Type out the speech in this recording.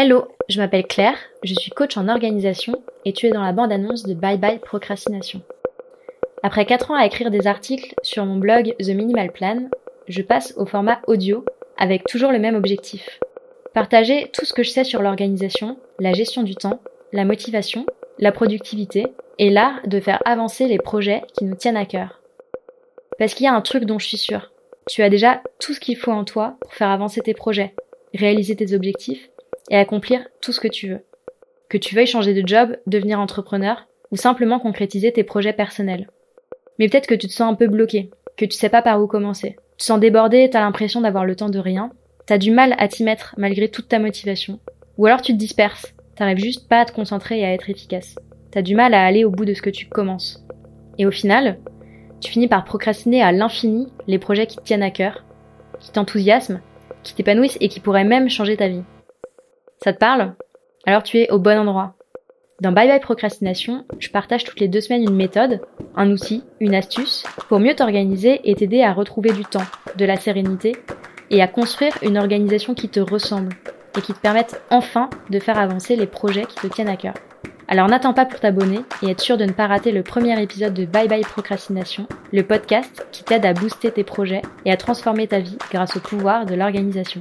Hello, je m'appelle Claire, je suis coach en organisation et tu es dans la bande-annonce de Bye Bye Procrastination. Après 4 ans à écrire des articles sur mon blog The Minimal Plan, je passe au format audio avec toujours le même objectif. Partager tout ce que je sais sur l'organisation, la gestion du temps, la motivation, la productivité et l'art de faire avancer les projets qui nous tiennent à cœur. Parce qu'il y a un truc dont je suis sûre. Tu as déjà tout ce qu'il faut en toi pour faire avancer tes projets, réaliser tes objectifs et accomplir tout ce que tu veux. Que tu veuilles changer de job, devenir entrepreneur ou simplement concrétiser tes projets personnels. Mais peut-être que tu te sens un peu bloqué, que tu sais pas par où commencer. Tu te sens débordé, t'as l'impression d'avoir le temps de rien, t'as du mal à t'y mettre malgré toute ta motivation. Ou alors tu te disperses, t'arrives juste pas à te concentrer et à être efficace. T'as du mal à aller au bout de ce que tu commences. Et au final, tu finis par procrastiner à l'infini les projets qui te tiennent à cœur, qui t'enthousiasment, qui t'épanouissent et qui pourraient même changer ta vie. Ça te parle? Alors tu es au bon endroit. Dans Bye Bye Procrastination, je partage toutes les deux semaines une méthode, un outil, une astuce pour mieux t'organiser et t'aider à retrouver du temps, de la sérénité et à construire une organisation qui te ressemble et qui te permette enfin de faire avancer les projets qui te tiennent à cœur. Alors n'attends pas pour t'abonner et être sûr de ne pas rater le premier épisode de Bye Bye Procrastination, le podcast qui t'aide à booster tes projets et à transformer ta vie grâce au pouvoir de l'organisation.